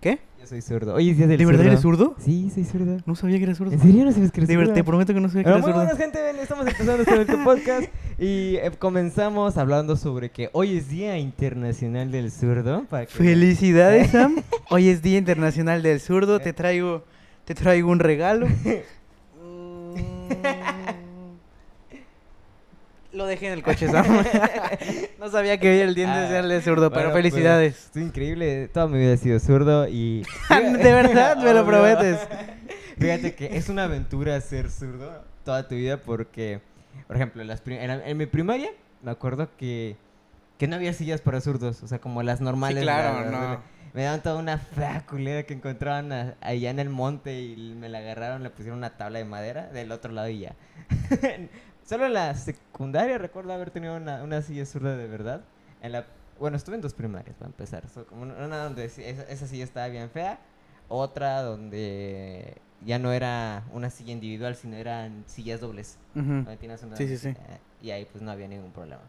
¿Qué? Yo soy zurdo. Oye, ¿sí es del ¿De verdad zurdo? eres zurdo? Sí, soy zurdo. No sabía que eras zurdo. ¿En serio no sabes que eres verdad, te zurdo? prometo que no sabía que eras muy zurdo. buenas gente, estamos empezando este podcast y eh, comenzamos hablando sobre que hoy es Día Internacional del Zurdo. Para que Felicidades, Sam. Hoy es Día Internacional del Zurdo. Te traigo, te traigo un regalo. Lo dejé en el coche, Sam. no sabía que hoy era el Día Ah, del Zurdo, pero bueno, pues, felicidades. Estoy increíble, toda mi vida he sido zurdo y... De verdad, me lo prometes. Fíjate que es una aventura ser zurdo toda tu vida porque, por ejemplo, en, las prim- en, la- en mi primaria me acuerdo que, que no había sillas para zurdos, o sea, como las normales. claro, no. Me daban toda una fea culera que encontraban a- allá en el monte y me la agarraron, le pusieron una tabla de madera del otro lado y ya. Solo en la secundaria recuerdo haber tenido una, una silla zurda de verdad. En la, bueno, estuve en dos primarias para empezar. So, como una donde esa, esa silla estaba bien fea, otra donde ya no era una silla individual, sino eran sillas dobles. Tienes una Sí, sí, sí. eh, Y ahí pues no había ningún problema.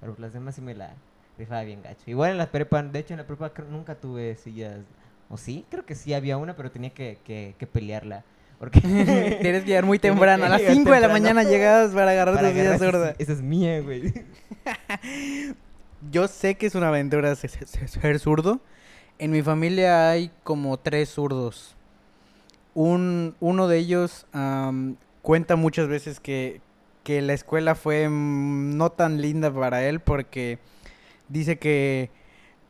Pero las demás sí me la rifaba bien gacho. Igual en la prepa, de hecho en la prepa nunca tuve sillas. ¿O sí? Creo que sí había una, pero tenía que, que, que pelearla. Porque Tienes que llegar muy temprano. A las llegar 5 de la mañana llegadas para agarrar para tu silla agarrar sí- Esa es mía, güey. Yo sé que es una aventura se- se- se- ser zurdo. En mi familia hay como tres zurdos. Un, uno de ellos am, cuenta muchas veces que, que la escuela fue mm, no tan linda para él porque dice que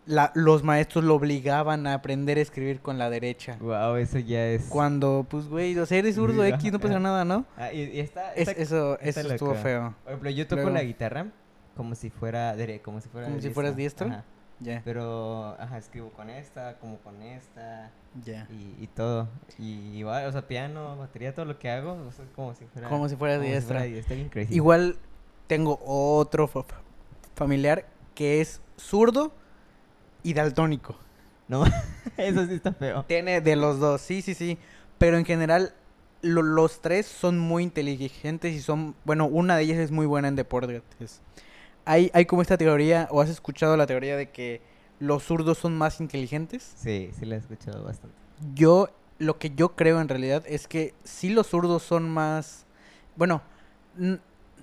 la- los maestros lo obligaban a aprender a escribir con la derecha. Wow, eso ya es. Cuando, pues, güey, o sea, eres zurdo X, no pasa nada, ¿no? Ah, y, y está, Es- está- eso eso estuvo feo. Por ejemplo, yo toco Luego- la guitarra como si fuera dere- como si fuera ¿Como si fueras diestro. Ajá. Ya, Pero, ajá, escribo con esta, como con esta ya. y, y todo. Y o sea, piano, batería, todo lo que hago, o sea, como si fuera Como si fueras como si diestro. fuera diestro, bien crazy. Igual tengo otro fa- fa- familiar que es zurdo y daltónico. No, eso sí está feo. Tiene de los dos, sí, sí, sí. Pero en general, lo- los tres son muy inteligentes y son, bueno, una de ellas es muy buena en deportes. Hay, hay como esta teoría, o has escuchado la teoría de que los zurdos son más inteligentes. Sí, sí la he escuchado bastante. Yo, lo que yo creo en realidad es que sí los zurdos son más, bueno,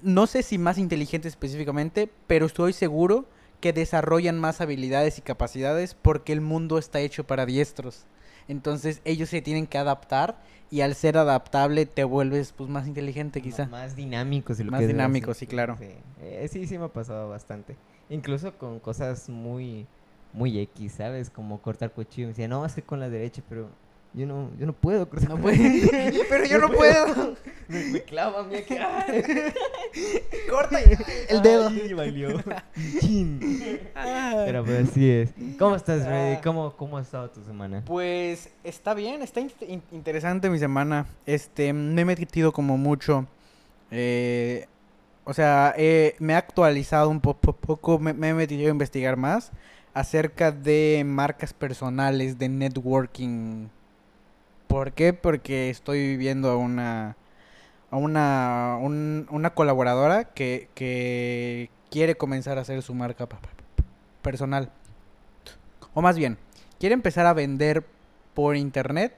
no sé si más inteligentes específicamente, pero estoy seguro que desarrollan más habilidades y capacidades porque el mundo está hecho para diestros. Entonces ellos se tienen que adaptar y al ser adaptable te vuelves pues más inteligente quizá. Más dinámico, si lo Más dinámico, sí, claro. Sí. Eh, sí, sí me ha pasado bastante. Incluso con cosas muy, muy X, ¿sabes? Como cortar cuchillo. Me decía, no, es que con la derecha, pero yo no, yo no puedo cortar No con puede- la derecha". Pero yo no puedo. Me, me clava a mí aquí. ¡ay! Corta el dedo. Ay, valió. Pero pues así es. ¿Cómo estás, Freddy? Ah. ¿Cómo, ¿Cómo ha estado tu semana? Pues está bien, está in- in- interesante mi semana. Este, me he metido como mucho. eh, o sea, eh, me he actualizado un po- po- poco, me, me he metido a investigar más acerca de marcas personales, de networking. ¿Por qué? Porque estoy viendo a una a una, un- una colaboradora que, que quiere comenzar a hacer su marca personal. O más bien, quiere empezar a vender por internet,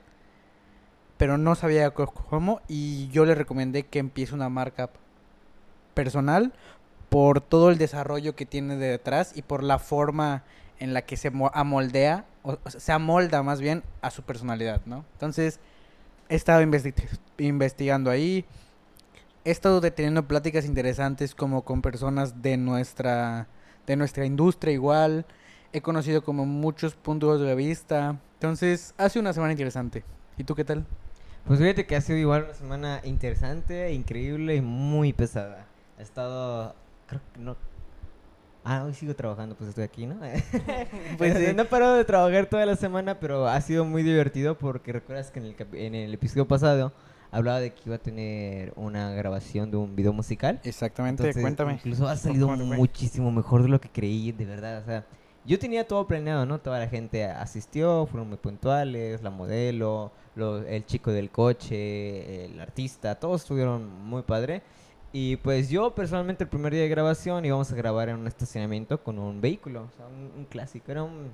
pero no sabía cómo y yo le recomendé que empiece una marca personal por todo el desarrollo que tiene de detrás y por la forma en la que se mo- amoldea, o, sea, se amolda más bien a su personalidad, ¿no? Entonces, he estado investi- investigando ahí, he estado deteniendo pláticas interesantes como con personas de nuestra, de nuestra industria igual, he conocido como muchos puntos de vista, entonces, hace una semana interesante. ¿Y tú qué tal? Pues fíjate que ha sido igual una semana interesante, increíble y muy pesada. He estado, creo que no... Ah, hoy sigo trabajando, pues estoy aquí, ¿no? Pues sí. No he parado de trabajar toda la semana, pero ha sido muy divertido porque recuerdas que en el, en el episodio pasado hablaba de que iba a tener una grabación de un video musical. Exactamente, Entonces, cuéntame. Incluso ha salido muchísimo mejor de lo que creí, de verdad. O sea, yo tenía todo planeado, ¿no? Toda la gente asistió, fueron muy puntuales, la modelo, lo- el chico del coche, el artista, todos estuvieron muy padre. Y pues yo personalmente el primer día de grabación íbamos a grabar en un estacionamiento con un vehículo, o sea, un, un clásico, era un,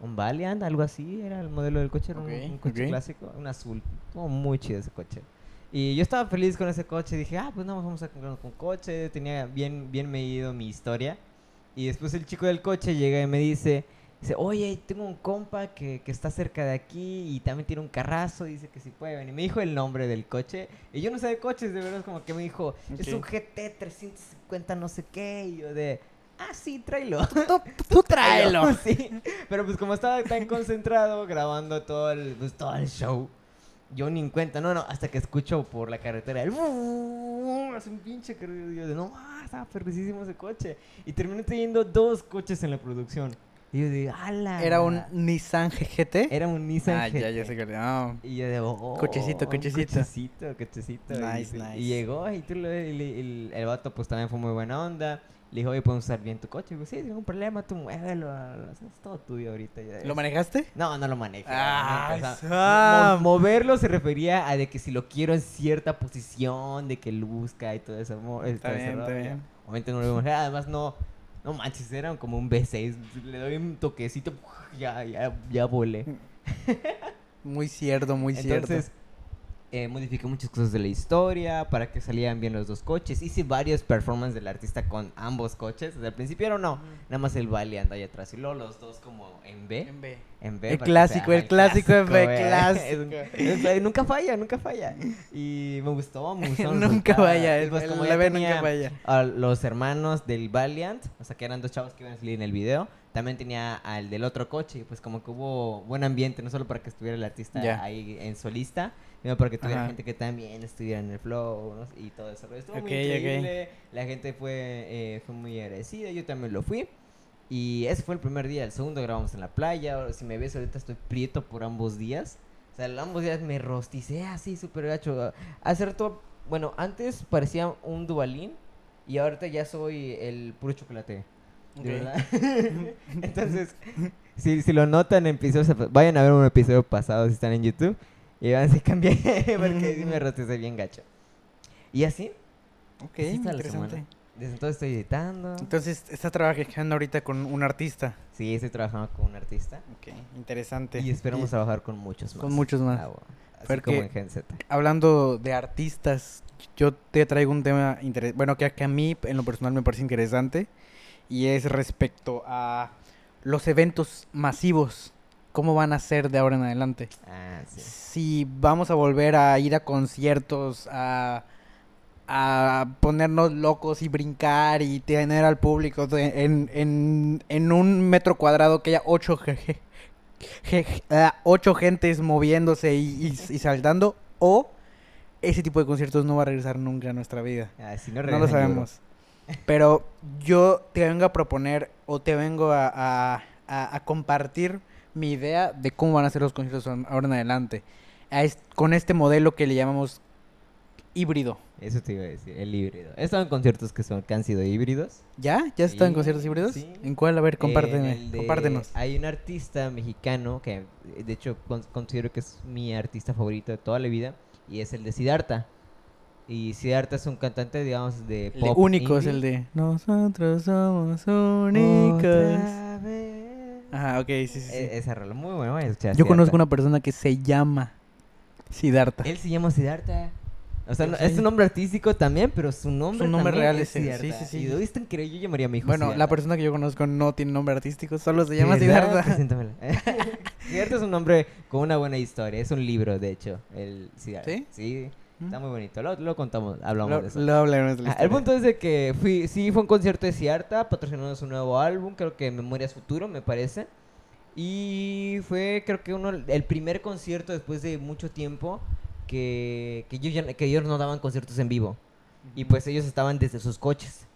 un Valiant, algo así, era el modelo del coche, era un- Ok, un, coche ok. clásico, un azul, estuvo muy chido ese coche. Y yo estaba feliz con ese coche, dije, ah, pues no, vamos a comprarnos un coche, tenía bien, bien medido mi historia. Y después el chico del coche llega y me dice, dice, oye, tengo un compa que, que está cerca de aquí y también tiene un carrazo, dice que si puede venir. Me dijo el nombre del coche y yo no sé de coches, de verdad, como que me dijo, es un. GT 350 no sé qué, y yo de, ah, sí, tráelo. Tú, tú tráelo. sí, pero pues como estaba tan concentrado grabando todo el, pues, todo el show, yo ni en cuenta, no, no, hasta que escucho por la carretera el hace un pinche carril y yo de no, ah, estaba perrísimo ese coche. Y terminé teniendo dos coches en la producción. Y yo de, ala. Era un Nissan GGT. Era un Nissan Ah, ya, GT. ya sé que. ah, Y yo de, oh, Cochecito, cochecito. Cochecito, cochecito. Nice, y, nice. y llegó y tú lo- le- el, el vato pues también fue muy buena onda. Le dijo, oye, podemos usar bien tu coche. Y yo, sí, ningún problema, tú muévelo. Es todo tuyo ahorita. ya ¿Lo es". manejaste? No, no lo manejo. Ah, nunca, o sea, Sam. mo- moverlo se refería a de que si lo quiero en cierta posición, de que luzca y todo eso. Está todo ese bien, está rollo. bien. Obviamente no lo manejar, Además, no, no manches, era como un V6. Le doy un toquecito, ya, ya, ya volé. Muy cierto, muy cierto. Entonces, eh, modifiqué muchas cosas de la historia para que salieran bien los dos coches. Hice varios performances del artista con ambos coches. Desde el principio era no, nada más el Valiant ahí atrás. Y luego los dos como en B. En B. En B El clásico, sea- el clásico en B, clásico. Es un- es- eh, nunca falla, nunca falla. Y me gustó, me gustó. nunca Y el, pues el- como la ya B nunca vaya. a los hermanos del Valiant, o sea que eran dos chavos que iban a salir en el video. También tenía al del otro coche, y pues como que hubo buen ambiente, no solo para que estuviera el artista ahí en solista, sino para que tuviera Ajá. gente que también estuviera en el flow ¿no? y todo eso. Estuvo Ok, muy increíble, la gente fue, eh, fue muy agradecida, yo también lo fui. Y ese fue el primer día, el segundo grabamos en la playa, si me ves ahorita estoy prieto por ambos días. O sea, ambos días me rosticé así súper gacho. Hace rato, bueno, antes parecía un dubalín y ahorita ya soy el puro chocolate. De verdad. Entonces, si, si lo notan en episodios, vayan a ver un episodio pasado si están en YouTube y van a decir cambié porque sí me rosticé bien gacho. Y así, Ok, Así interesante. desde entonces estoy editando. Entonces, estás trabajando ahorita con un artista. Sí, estoy trabajando con un artista. Ok, interesante. Y esperamos trabajar con muchos más. Con muchos más. Ah, bueno. Así Porque- como en Gen Z. Hablando de artistas, yo te traigo un tema interesante. Bueno, que, que a mí, en lo personal, me parece interesante. Y es respecto a los eventos masivos. ¿Cómo van a ser de ahora en adelante? Ah, sí. si vamos a volver a ir a conciertos, a, a ponernos locos y brincar y tener al público en, en, en un metro cuadrado que haya ocho, ge- ah, ocho gentes moviéndose y, y- y saltando, o ese tipo de conciertos no va a regresar nunca a nuestra vida. Ah, si no, No lo sabemos. Pero yo te vengo a proponer o te vengo a, a- a- a compartir mi idea de cómo van a ser los conciertos ahora en adelante. Es- con este modelo que le llamamos híbrido. Eso te iba a decir, el híbrido. He estado en conciertos que, son, que han sido híbridos. ¿Ya? ¿Ya están en conciertos híbridos? sí. ¿En cuál? A ver, compárteme. de- Compártenos. Hay un artista mexicano que, eh, de hecho, con- considero que es mi artista favorito de toda la vida. Y es el de Siddhartha. Y Siddhartha es un cantante, digamos, de El pop único es el de Nosotros somos únicos. Otra vez. Ajá, ok, sí, sí. sí. E- esa rola, muy buena. voy a escuchar a Yo conozco Siddhartha. una persona que se llama Siddhartha. Él se llama Siddhartha. O sea, no- es un nombre artístico también, pero su nombre, Su nombre real es ese, sí, Siddhartha. sí, sí. Y lo viste increíble, yo llamaría a mi hijo Bueno, la Siddhartha. persona que yo conozco no tiene nombre artístico, solo se llama. Siddhartha. Preséntamela. Siddhartha es un nombre con una buena historia. Es un libro, de hecho. El Siddhartha. ¿Sí? Sí. Está muy bonito. Lo, lo contamos, hablamos Lo, de eso. lo hablaremos de Ah, el punto es de que fui, sí fue un concierto de Siddhartha, patrocinando su nuevo álbum, creo que Memorias Futuro, me parece. Y fue, creo que uno, el primer concierto después de mucho tiempo que, que, ellos ya- que ellos no daban conciertos en vivo. Y pues ellos estaban desde sus coches.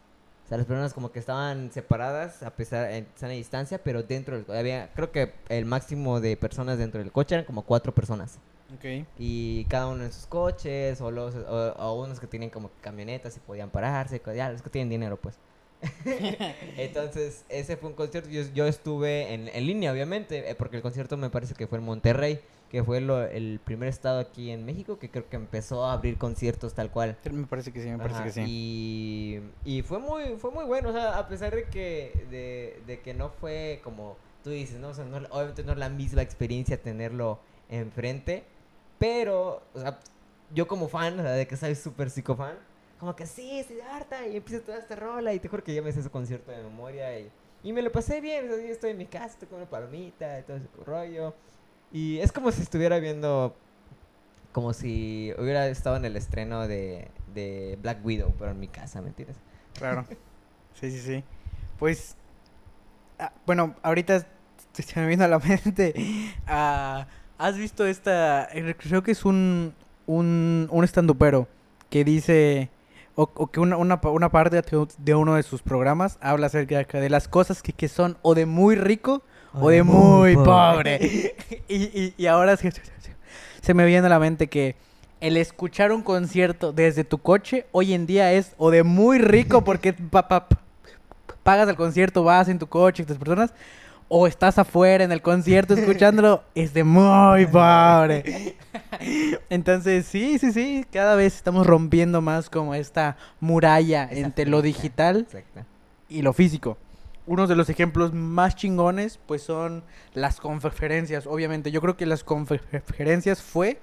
O sea, las personas como que estaban separadas a pesar en sana distancia, pero dentro del había creo que el máximo de personas dentro del coche eran como cuatro personas. Ok. Y cada uno en sus coches, o, los, o, o unos que tienen como camionetas y podían pararse, ya los que tienen dinero, pues. Entonces, ese fue un concierto. Yo, yo estuve en, en línea, obviamente, eh, porque el concierto me parece que fue en Monterrey, que fue lo- el primer estado aquí en México que creo que empezó a abrir conciertos tal cual. Me parece que sí, me parece Ajá, que sí. Y, y fue muy fue muy bueno, o sea, a pesar de que de, de que no fue como tú dices, ¿no? O sea, no- obviamente no es la misma experiencia tenerlo enfrente, pero, o sea, yo como fan, o sea, de que soy súper psicofan, como que sí, sí, harta, y empieza toda esta rola, y te juro que ya me hice ese concierto de memoria, y, y me lo pasé bien, o sea, yo estoy en mi casa, estoy con una palomita, y todo ese rollo, y es como si estuviera viendo, como si hubiera estado en el estreno de, de Black Widow, pero en mi casa, ¿me entiendes? Claro. Sí, sí, sí. Pues, ah, bueno, ahorita se me vino a la mente. ah, ¿Has visto esta? Creo que es un, un, un estandupero que dice, o, o que una, una, una parte de, uno de sus programas habla acerca de las cosas que, que son o de muy rico o de muy pobre. y, y, y ahora se, me viene a la mente que el escuchar un concierto desde tu coche hoy en día es o de muy rico porque pa- pa- pa- pagas el concierto, vas en tu coche, tus personas, o estás afuera en el concierto escuchándolo, es de muy pobre. Entonces, sí, sí, sí, cada vez estamos rompiendo más como esta muralla entre lo digital Exacto. y lo físico. Unos de los ejemplos más chingones, pues son las conferencias. Obviamente, yo creo que las conferencias fue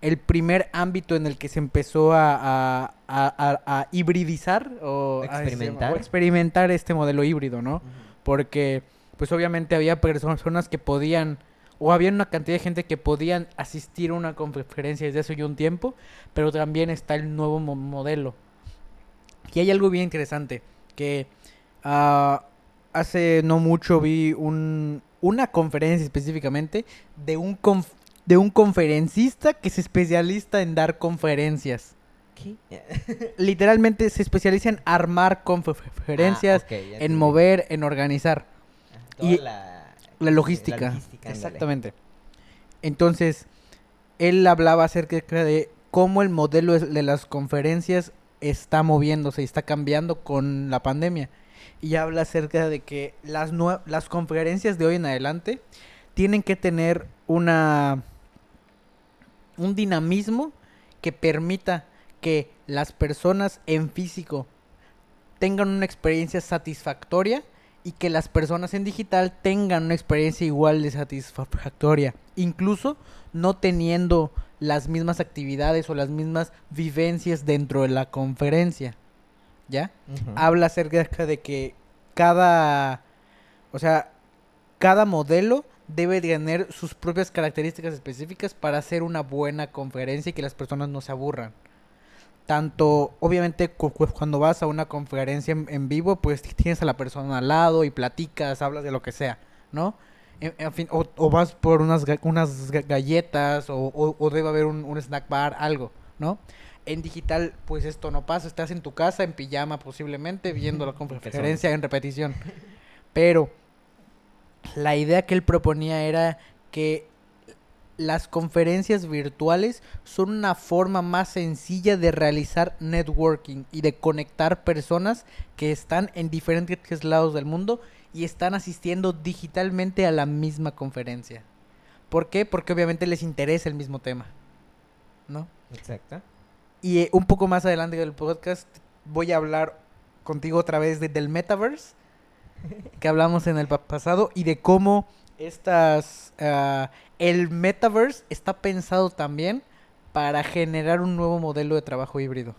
el primer ámbito en el que se empezó a, a- a- a- hibridizar o a- Experimentar. o experimentar este modelo híbrido, ¿no? Porque, pues obviamente había personas que podían, o había una cantidad de gente que podían asistir a una conferencia desde hace ya un tiempo, pero también está el nuevo mo- modelo. Y hay algo bien interesante, que ah, hace no mucho vi un, una conferencia específicamente de un, conf- de un conferencista que se especializa en dar conferencias. ¿Qué? Literalmente se especializa en armar conferencias, Ah, en mover, en organizar. Toda y la, La logística. Exactamente. Entonces, él hablaba acerca de cómo el modelo de las conferencias está moviéndose y está cambiando con la pandemia. Y habla acerca de que las, las conferencias de hoy en adelante tienen que tener una un dinamismo que permita que las personas en físico tengan una experiencia satisfactoria y que las personas en digital tengan una experiencia igual de satisfactoria, incluso no teniendo las mismas actividades o las mismas vivencias dentro de la conferencia. ¿Ya? Habla acerca de que cada, o sea, cada modelo debe tener sus propias características específicas para hacer una buena conferencia y que las personas no se aburran. Tanto, obviamente, cu- cu- cuando vas a una conferencia en, en vivo, pues tienes a la persona al lado y platicas, hablas de lo que sea, ¿no? En, en fin, o, o vas por unas, unas ga- galletas o, o- o debe haber un, un snack bar, algo, ¿no? En digital, pues esto no pasa, estás en tu casa, en pijama posiblemente, viendo la conferencia en repetición. Pero la idea que él proponía era que las conferencias virtuales son una forma más sencilla de realizar networking y de conectar personas que están en diferentes lados del mundo y están asistiendo digitalmente a la misma conferencia. ¿Por qué? Porque obviamente les interesa el mismo tema. ¿No? Exacto. Y eh, un poco más adelante del podcast voy a hablar contigo otra vez de- del metaverse que hablamos en el pa- pasado y de cómo estas ah, el metaverse está pensado también para generar un nuevo modelo de trabajo híbrido.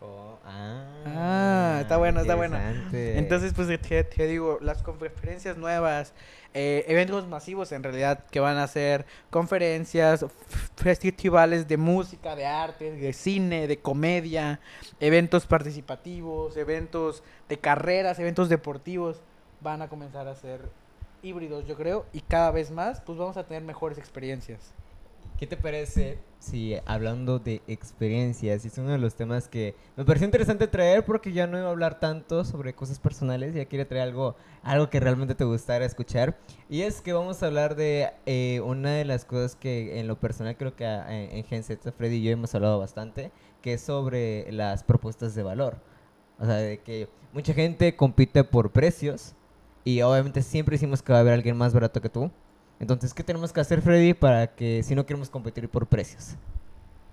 Oh, ah, Ah, está buena, está interesante. Entonces, pues te, te digo, las conferencias nuevas, eh, eventos masivos en realidad que van a ser conferencias, festivales de música, de arte, de cine, de comedia, eventos participativos, eventos de carreras, eventos deportivos, van a comenzar a ser híbridos, yo creo, y cada vez más, pues vamos a tener mejores experiencias. ¿Qué te parece si hablando de experiencias, es uno de los temas que me pareció interesante traer porque ya no iba a hablar tanto sobre cosas personales, ya quería traer algo, algo que realmente te gustara escuchar, y es que vamos a hablar de eh, una de las cosas que en lo personal creo que ah, en, en Gen Z, Freddy y yo hemos hablado bastante, que es sobre las propuestas de valor. O sea, de que mucha gente compite por precios y obviamente siempre decimos que va a haber alguien más barato que tú. Entonces, ¿qué tenemos que hacer, Freddy, para que si no queremos competir por precios?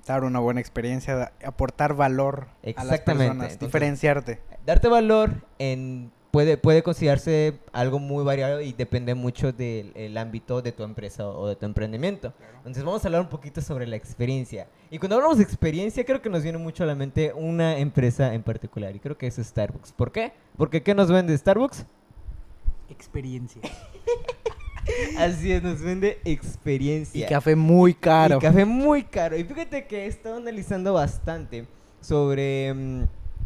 Dar una buena experiencia, aportar valor a las personas, entonces- diferenciarte. Darte valor en puede, puede considerarse algo muy variado y depende mucho del el ámbito de tu empresa o de tu emprendimiento. Entonces vamos a hablar un poquito sobre la experiencia. Y cuando hablamos de experiencia, creo que nos viene mucho a la mente una empresa en particular y creo que es Starbucks. ¿Por qué? Porque ¿qué nos vende Starbucks? Experiencia. Así es, nos vende experiencia. Y café muy caro. Y café muy caro. Y fíjate que he estado analizando bastante sobre mm,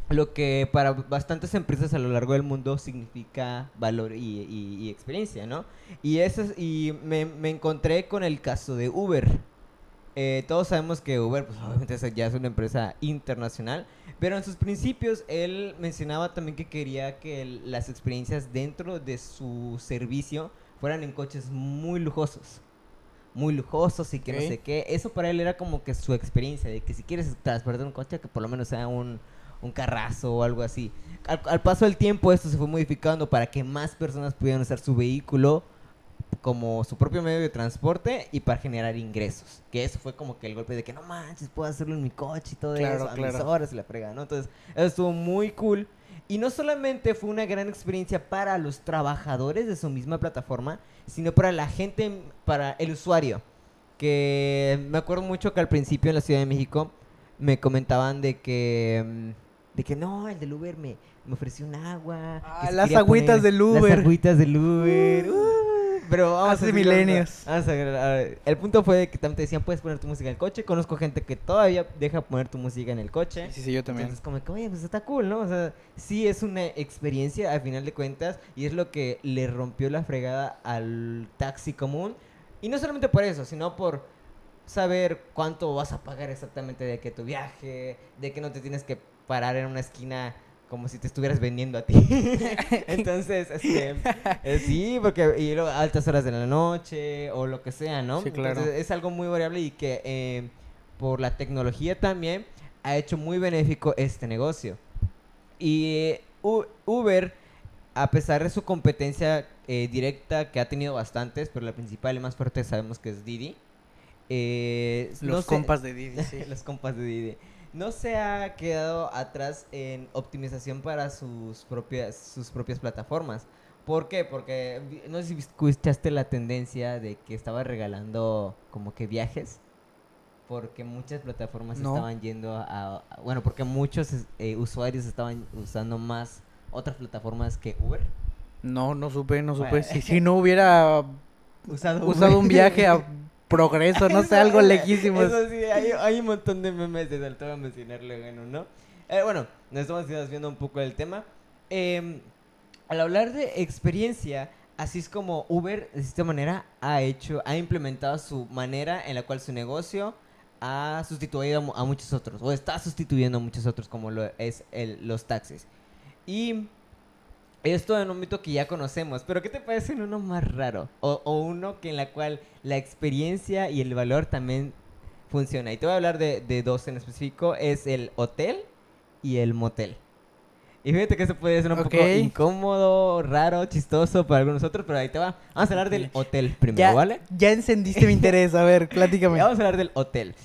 lo que para bastantes empresas a lo largo del mundo significa valor y, y- y experiencia, ¿no? Y, eso es- y me, me encontré con el caso de Uber. Eh, todos sabemos que Uber, pues obviamente ya es una empresa internacional, pero en sus principios él mencionaba también que quería que el- las experiencias dentro de su servicio fueran en coches muy lujosos. Muy lujosos y que no sé qué. Eso para él era como que su experiencia, de que si quieres transportar un coche, que por lo menos sea un, un carrazo o algo así. Al, al paso del tiempo esto se fue modificando para que más personas pudieran usar su vehículo como su propio medio de transporte y para generar ingresos. Que eso fue como que el golpe de que no manches, puedo hacerlo en mi coche y todo Claro, eso, a mis claro. horas y la frega, ¿no? Entonces, eso estuvo muy cool. Y no solamente fue una gran experiencia para los trabajadores de su misma plataforma, sino para la gente, para el usuario. Que me acuerdo mucho que al principio en la Ciudad de México me comentaban de que, mm, de que no, el del Uber me, me ofreció un agua. Ah, las agüitas del Uber. Las agüitas del Uber. uh, pero vamos Hace a milenios. Vamos a- a- el punto fue que también te decían, puedes poner tu música en el coche. Conozco gente que todavía deja poner tu música en el coche. Sí, sí, yo también. Entonces, como que, oye, pues está cool, ¿no? O sea, sí es una experiencia al final de cuentas y es lo que le rompió la fregada al taxi común. Y no solamente por eso, sino por saber cuánto vas a pagar exactamente de que tu viaje, de que no te tienes que parar en una esquina como si te estuvieras vendiendo a ti. Entonces, este, eh, sí, porque y luego altas horas de la noche o lo que sea, ¿no? Sí, claro. Entonces, es algo muy variable y que eh, por la tecnología también ha hecho muy benéfico este negocio. Y eh, Uber, a pesar de su competencia directa, que ha tenido bastantes, pero la principal y más fuerte sabemos que es Didi. Los no sé- compas de Didi, sí. los compas de Didi. No se ha quedado atrás en optimización para sus propias, sus propias plataformas. ¿Por qué? Porque no sé si escuchaste la tendencia de que estaba regalando como que viajes. Porque muchas plataformas No. estaban yendo a, a- Bueno, porque muchos eh, usuarios estaban usando más otras plataformas que Uber. No, no supe, no supe. Bueno. Si, si no hubiera Usado, usado un viaje a progreso, no sé, algo lejísimo. Eso sí, hay, hay un montón de memes de voy a mencionar luego en uno. Eh, bueno, nos estamos desviando un poco del tema. Em, al hablar de experiencia, así es como Uber de esta manera ha hecho, ha implementado su manera en la cual su negocio ha sustituido a, mu- a muchos otros, o está sustituyendo a muchos otros, como lo es el, los taxis. Y esto en un ámbito que ya conocemos, pero ¿qué te parece en uno más raro? O, o uno que en la cual la experiencia y el valor también funciona. Y te voy a hablar de, de dos en específico, es el hotel y el motel. Y fíjate que eso puede ser un poco incómodo, raro, chistoso para algunos otros, pero ahí te va. Vamos a hablar del hotel primero, ya, ¿vale? ya encendiste mi interés. A ver, platícame. Vamos a hablar del hotel.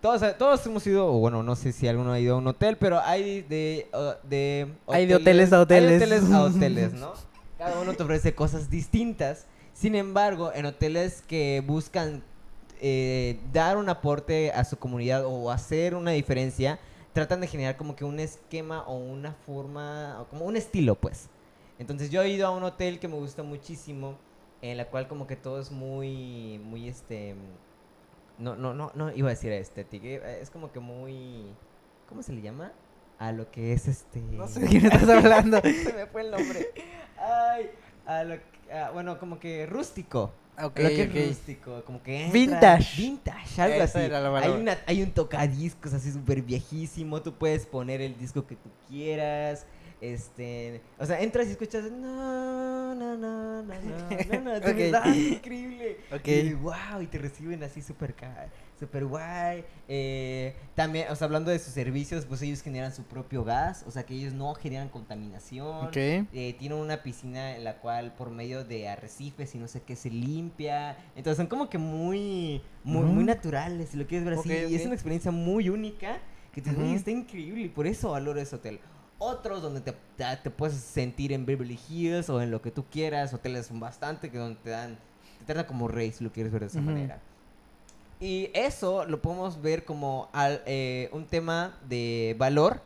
Todos, todos hemos ido, o bueno, no sé si alguno ha ido a un hotel, pero hay de... uh, de Hay de hoteles a hoteles. Hay de hoteles a hoteles, ¿no? Cada uno te ofrece cosas distintas. Sin embargo, en hoteles que buscan eh, dar un aporte a su comunidad o hacer una diferencia, tratan de generar como que un esquema o una forma, o como un estilo, pues. Entonces yo he ido a un hotel que me gusta muchísimo, en la cual como que todo es muy, muy este... No, no, no, no iba a decir estético, eh, es como que muy... ¿Cómo se le llama? A lo que es este... No sé de quién estás hablando. se me fue el nombre. Ay, a lo que- a- bueno, como que rústico. Ok, lo que es rústico, como que entra- Vintage. Vintage, algo así. hay, una, hay un tocadiscos así súper viejísimo, tú puedes poner el disco que tú quieras. Este, o sea, entras y escuchas no, no, no, no, no, no, no, de Ok. verdad, increíble. Ok. Y wow, y te reciben así súper súper guay. Eh, también, o sea, hablando de sus servicios, pues ellos generan su propio gas, o sea, que ellos no generan contaminación. Ok. Eh, tienen una piscina en la cual por medio de arrecifes y no sé qué se limpia. Entonces son como que muy, muy, muy naturales, si lo quieres ver así. Ok, Y es una experiencia muy única que te "Oye, Ujú. está increíble y por eso valoro ese hotel. Otros donde te, te- te puedes sentir en Beverly Hills o en lo que tú quieras. Hoteles son bastante que donde te dan, te tratan como rey si lo quieres ver de esa Ujú. manera. Y eso lo podemos ver como al- eh, un tema de valor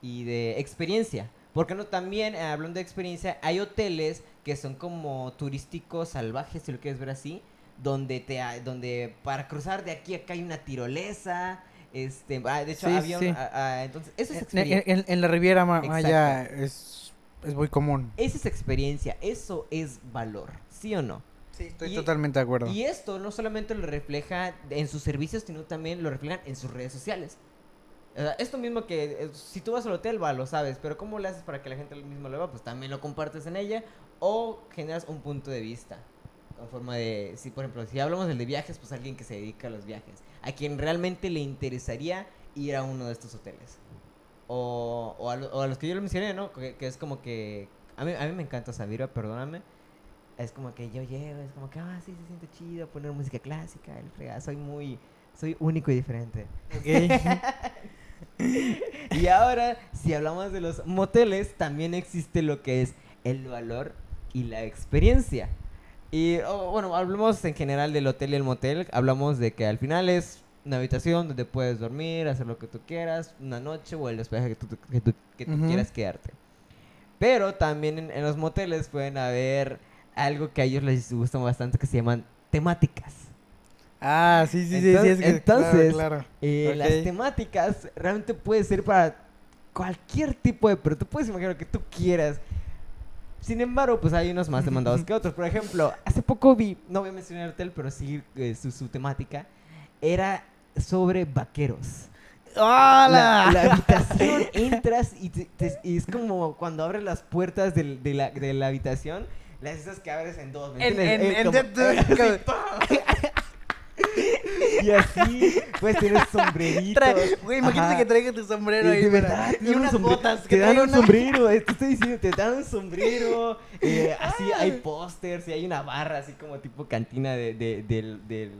y de experiencia. Porque no también, eh, hablando de experiencia, hay hoteles que son como turísticos salvajes, si lo quieres ver así, donde te donde para cruzar de aquí a acá hay una tirolesa, este, ah, de hecho Sí, había un- sí. ah, ah, entonces esa es En, experiencia. en- en la Riviera. Maya es, es muy común. Esa es experiencia, eso es valor, ¿sí o no? Sí, estoy Y- totalmente de acuerdo. Y esto no solamente lo refleja en sus servicios, sino también lo reflejan en sus redes sociales. O sea, esto mismo que eh, si tú vas al hotel, va, lo sabes, pero ¿cómo le haces para que la gente lo mismo lo vea? Pues también lo compartes en ella o generas un punto de vista. En forma de, si por ejemplo, si hablamos del de viajes, pues alguien que se dedica a los viajes. A quien realmente le interesaría ir a uno de estos hoteles. O, o, a, lo- o a los que yo le mencioné, ¿no? Que, que es como que... A mí, a mí me encanta Sabira, perdóname. Es como que yo llego, es como que, ah, sí, se siente chido poner música clásica, el fregado, soy muy, soy único y diferente. Ok. Y ahora, si hablamos de los moteles, también existe lo que es el valor y la experiencia. Y oh, bueno, hablamos en general del hotel y el motel, hablamos de que al final es una habitación donde puedes dormir, hacer lo que tú quieras, una noche o el despeje que tú, que tú- que tú Ujú. quieras quedarte. Pero también en, en los moteles pueden haber algo que a ellos les gusta bastante que se llaman temáticas. Ah, sí, sí, sí, sí. Entonces- Es que, entonces- claro, claro. Eh, Ok. Las temáticas realmente puede ser para cualquier tipo de... Pero tú puedes imaginar lo que tú quieras. Sin embargo, pues hay unos más demandados que otros. Por ejemplo, hace poco vi, no voy a mencionar el hotel, pero sí eh, su, su temática, era sobre vaqueros. La, ¡Hala! la habitación, entras y, te- te- y es como cuando abres las puertas de, la, de la habitación, las esas que abres en dos. ¿me En- entiendes? en- en- como- de- y así, pues tienes sombreritos. Güey, imagínate Ajá. que traiga tu sombrero ahí. verdad, te y dan un unas botas. Te Que dan traiga un una- sombrero, te estoy diciendo, te dan un sombrero. eh, así hay pósters y hay una barra así como tipo cantina de, de- del, del,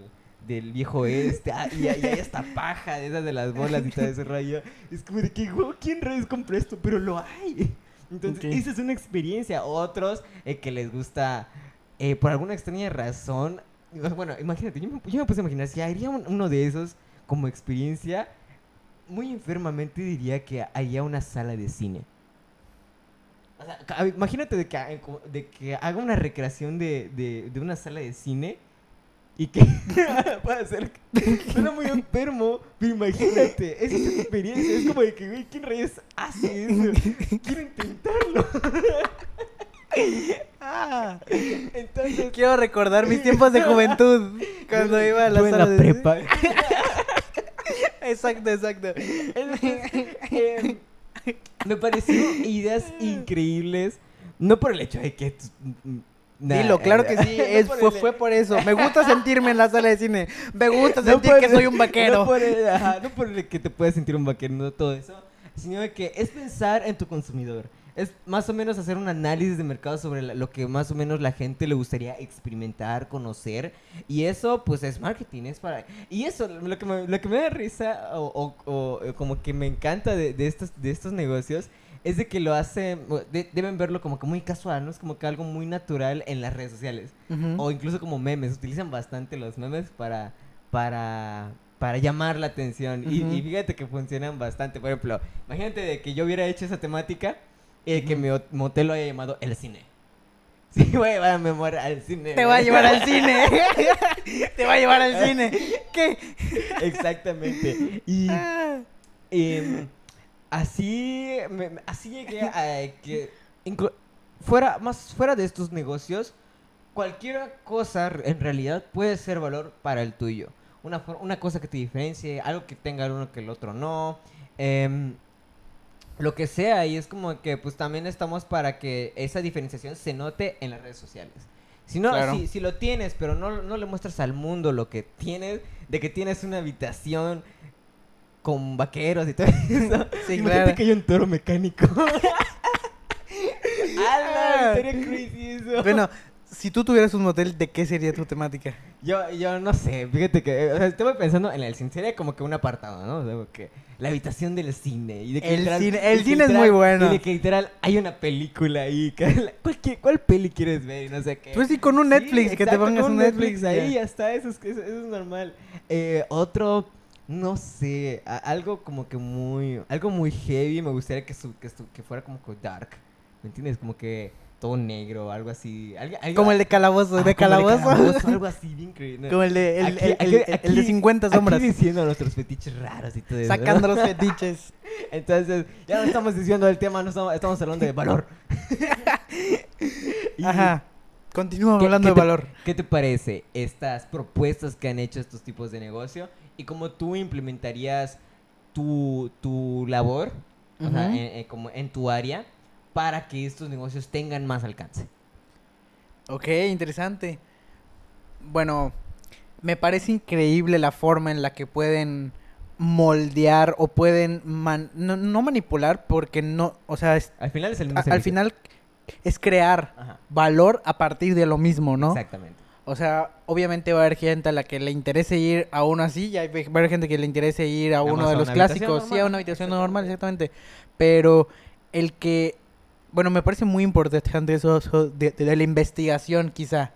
del viejo oeste. ah, y, hay y hay hasta paja de esas de las bolas y todo ese rollo. Es como de que, "Wow, ¿quién rayos compró esto? Pero lo hay. Entonces, esa es una experiencia. Otros eh, que les gusta, eh, por alguna extraña razón. Bueno, imagínate, yo me, yo me puse a imaginar si haría un- uno de esos como experiencia. Muy enfermamente diría que haría una sala de cine. O sea, imagínate de que, como- de que haga una recreación de, de, de una sala de cine y que pueda ser. Suena muy enfermo, pero imagínate, es experiencia. Es como de que, güey, ¿quién reyes hace eso? Quiero intentarlo. Ah, Entonces, quiero recordar mis tiempos de juventud. Cuando yo- iba a la yo en sala la de- prepa. Exacto, exacto. Entonces, em, me pareció ideas increíbles. No por el hecho de que. nah, Dilo, claro que sí, no es, por fue, el- fue por eso. Me gusta sentirme en la sala de cine. Me gusta No sentir que el- soy un vaquero. No por, el, ajá, no por el que te puedes sentir un vaquero, no todo eso. Sino de que es pensar en tu consumidor. Es más o menos hacer un análisis de mercado sobre la- lo que más o menos la gente le gustaría experimentar, conocer. Y eso, pues, es marketing. Es para... Y eso, lo que me, lo que me da risa o, o- o, eh, como que me encanta de, de estos, de estos negocios es de que lo hacen, de- deben verlo como que muy casual, ¿no? Es como que algo muy natural en las redes sociales. O incluso como memes. Utilizan bastante los memes para, para, para llamar la atención. y, y fíjate que funcionan bastante. Por ejemplo, imagínate de que yo hubiera hecho esa temática y que mi motel lo haya llamado El Cine. Sí, voy a llevar a amor al cine. Te va a llevar al cine. Te va a llevar al cine. ¿Qué? Exactamente. Y Ah. em, así, me- así llegué a que fuera, más fuera de estos negocios, cualquier cosa en realidad puede ser valor para el tuyo. Una, una cosa que te diferencie, algo que tenga el uno que el otro no. em, lo que sea, y es como que pues también estamos para que esa diferenciación se note en las redes sociales. Si no, Claro. si, si lo tienes, pero no, no le muestras al mundo lo que tienes, de que tienes una habitación con vaqueros y todo eso. Sí, Imagínate claro. que hay un toro mecánico. ¡Hala! Estaría crazy eso. Bueno, si tú tuvieras un motel, ¿de qué sería tu temática? Yo, yo no sé, fíjate que, o sea, estuve pensando en el cine, sería como que un apartado, ¿no? O sea, que la habitación del cine. Y de que El literal- cine- el es muy bueno. Y de que literal hay una película ahí. que ¿Cuál, qui- cuál peli quieres ver? No sé qué. Pues sí, con un Sí, Netflix, que te pongas un Netflix. ahí, ya. ya está, eso es, eso, eso es normal. Eh, otro, no sé, a- algo como que muy, algo muy heavy, me gustaría que, su- que, su- que fuera como que dark, ¿me entiendes? Como que todo negro, algo así. algo- algo- Como el de calabozo, ah, de calabozo. algo así bien creíble. Como el de, el, Aquí- el- aquí- el- de 50 sombras. Aquí diciendo nuestros fetiches raros y todo eso. Sacando los fetiches. Entonces, ya no estamos diciendo el tema, no estamos, estamos hablando de valor. Y, Ajá. Continúa ¿Qué- hablando de te- valor. ¿Qué te parece estas propuestas que han hecho estos tipos de negocio y cómo tú implementarías tu, tu labor o sea, en, en- como en tu área para que estos negocios tengan más alcance? Ok, interesante. Bueno, me parece increíble la forma en la que pueden moldear o pueden man- no, no manipular porque no, o sea, es- Al final es el a- al final es crear Ajá, valor a partir de lo mismo, ¿no? Exactamente. O sea, obviamente va a haber gente a la que le interese ir a uno así, y hay va a haber gente que le interese ir a uno de a los clásicos, sí, a una habitación normal, exactamente. Pero el que, bueno, me parece muy importante eso, eso de, de la investigación quizá,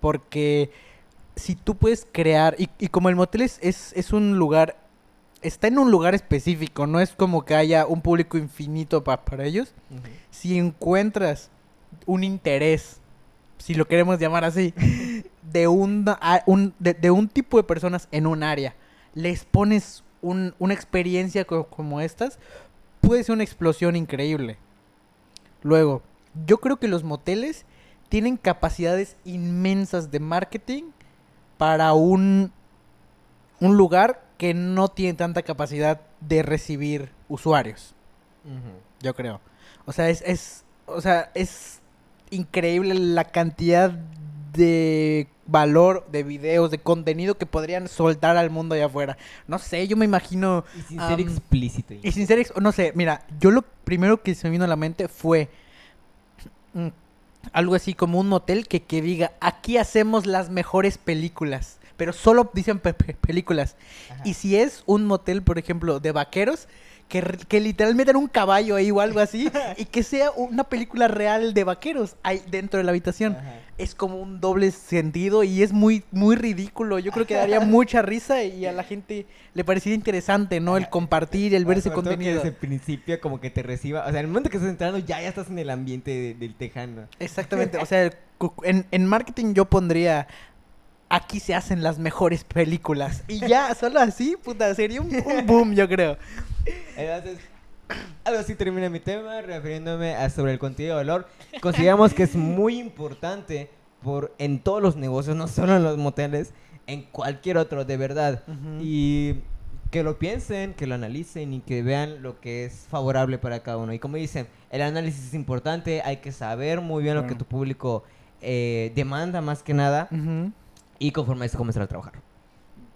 porque si tú puedes crear, y, y como el motel es, es, es un lugar, está en un lugar específico, no es como que haya un público infinito pa- para ellos, si encuentras un interés, si lo queremos llamar así, de un, a- un- de, de un tipo de personas en un área, les pones un- una experiencia co- como estas, puede ser una explosión increíble. Luego, yo creo que los moteles tienen capacidades inmensas de marketing para un, un lugar que no tiene tanta capacidad de recibir usuarios yo creo. O sea, es, es, o sea, es increíble la cantidad de valor de videos, de contenido que podrían soltar al mundo allá afuera. No sé, yo me imagino, Y sin ser explícito. y sin ser, ex- no sé, mira, yo lo primero que se me vino a la mente fue mm, algo así como un motel que, que diga, aquí hacemos las mejores películas, pero solo dicen pe- pe- películas. Ajá. Y si es un motel, por ejemplo, de vaqueros, que, que literal metan un caballo ahí o algo así, y que sea una película real de vaqueros ahí dentro de la habitación. Ajá. Es como un doble sentido y es muy, muy ridículo. Yo creo que daría mucha risa y a la gente le parecería interesante, ¿no? El compartir, el ver ese todo que contenido. desde el principio como que te reciba, o sea, en el momento que estás entrando ya, ya estás en el ambiente de- del tejano. Exactamente, o sea, en, en marketing yo pondría, aquí se hacen las mejores películas. Y ya, solo así, puta, sería un, un boom, yo creo. Entonces, algo así termina mi tema, refiriéndome a sobre el contenido de valor. Consideramos que es muy importante por en todos los negocios, no solo en los moteles, en cualquier otro, de verdad. Ujú. Y que lo piensen, que lo analicen y que vean lo que es favorable para cada uno. Y como dicen, el análisis es importante, hay que saber muy bien lo que tu público eh, demanda más que nada Ujú. y conforme a eso comenzar a trabajar.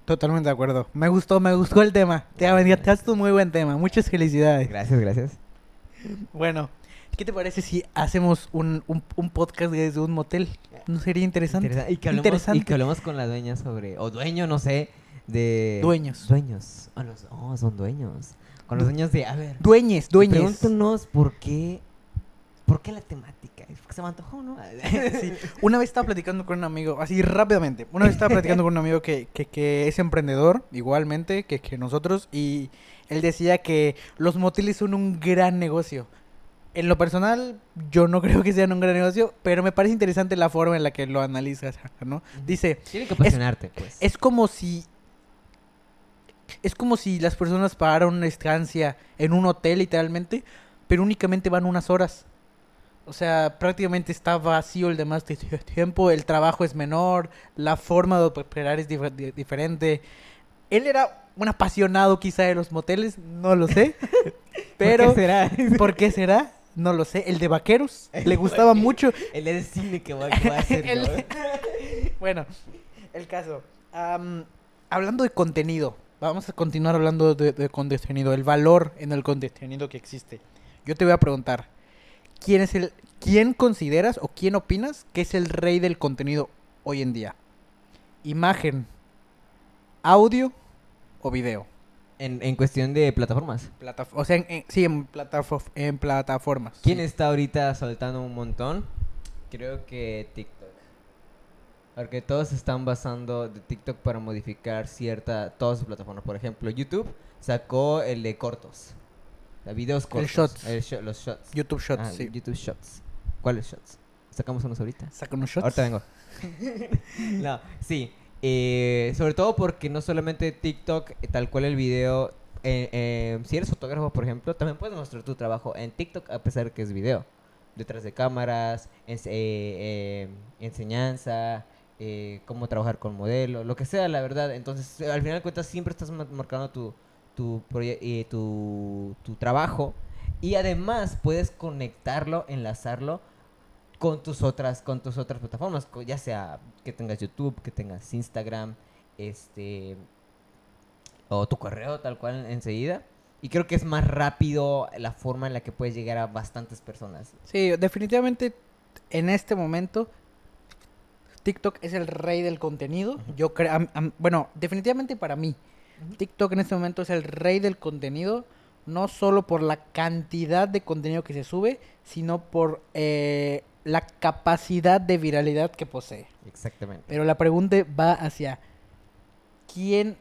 Totalmente de acuerdo. Me gustó, me gustó el tema. Te aventaste un muy buen tema. Muchas felicidades. Gracias, gracias. Bueno, ¿qué te parece si hacemos un, un, un podcast desde un motel? ¿No sería interesante? Interesa- Y que, hablemos, Interesante. y que hablemos con la dueña sobre, o dueño, no sé, de... Dueños. Dueños. Oh, los- oh, son dueños. Con los dueños de, a ver, Dueñes, dueñes. pregúntanos por qué, por qué la temática. Es se me antojó, ¿no? Sí. Una vez estaba platicando con un amigo, así rápidamente. Una vez estaba platicando con un amigo que, que, que es emprendedor, igualmente que, que nosotros, y él decía que los moteles son un gran negocio. En lo personal, yo no creo que sean un gran negocio, pero me parece interesante la forma en la que lo analizas, ¿no? Dice, Tiene que apasionarte, pues. es como si es como si las personas pagaran una estancia en un hotel literalmente, pero únicamente van unas horas. O sea, prácticamente está vacío el demás ti- ti- tiempo, el trabajo es menor, la forma de operar es dif- di- diferente. Él era un apasionado quizá de los moteles, no lo sé, pero ¿Por qué será? ¿por qué será? No lo sé. El de vaqueros le gustaba mucho. El de cine que va, que va a hacer. Bueno, el caso. Hablando de contenido, vamos a continuar hablando de, de contenido, el valor en el contenido que existe. Yo te voy a preguntar, quién es el quién consideras o quién opinas que es el rey del contenido hoy en día. Imagen, audio o video. En, en cuestión de plataformas. Plataf- o sea, en- en- sí, en, platafo- en plataformas. ¿Quién sí. está ahorita soltando un montón? Creo que TikTok. Porque todos están basando de TikTok para modificar cierta todas sus plataformas. Por ejemplo, YouTube sacó el de cortos. De videos cortos. Shots. El sho- los shots. YouTube Shots, Ah, sí. YouTube Shots. ¿Cuáles shots? Sacamos unos ahorita. Saca unos shots. Ahorita vengo. no, sí. eh, sobre todo porque no solamente TikTok, eh, tal cual el video. eh, eh, si eres fotógrafo, por ejemplo, también puedes mostrar tu trabajo en TikTok a pesar que es video. Detrás de cámaras, ens- eh, eh, enseñanza, cómo trabajar con modelo, lo que sea, la verdad. Entonces, al final de cuentas, siempre estás ma- marcando tu, tu, eh, tu, tu trabajo. Y además puedes conectarlo, enlazarlo con tus otras con tus otras plataformas ya sea que tengas YouTube que tengas Instagram este o tu correo tal cual enseguida y creo que es más rápido la forma en la que puedes llegar a bastantes personas Sí, definitivamente en este momento TikTok es el rey del contenido. Yo creo, bueno, definitivamente para mí. TikTok en este momento es el rey del contenido, no solo por la cantidad de contenido que se sube, sino por eh, la capacidad de viralidad que posee. exactamente Pero la pregunta va hacia quién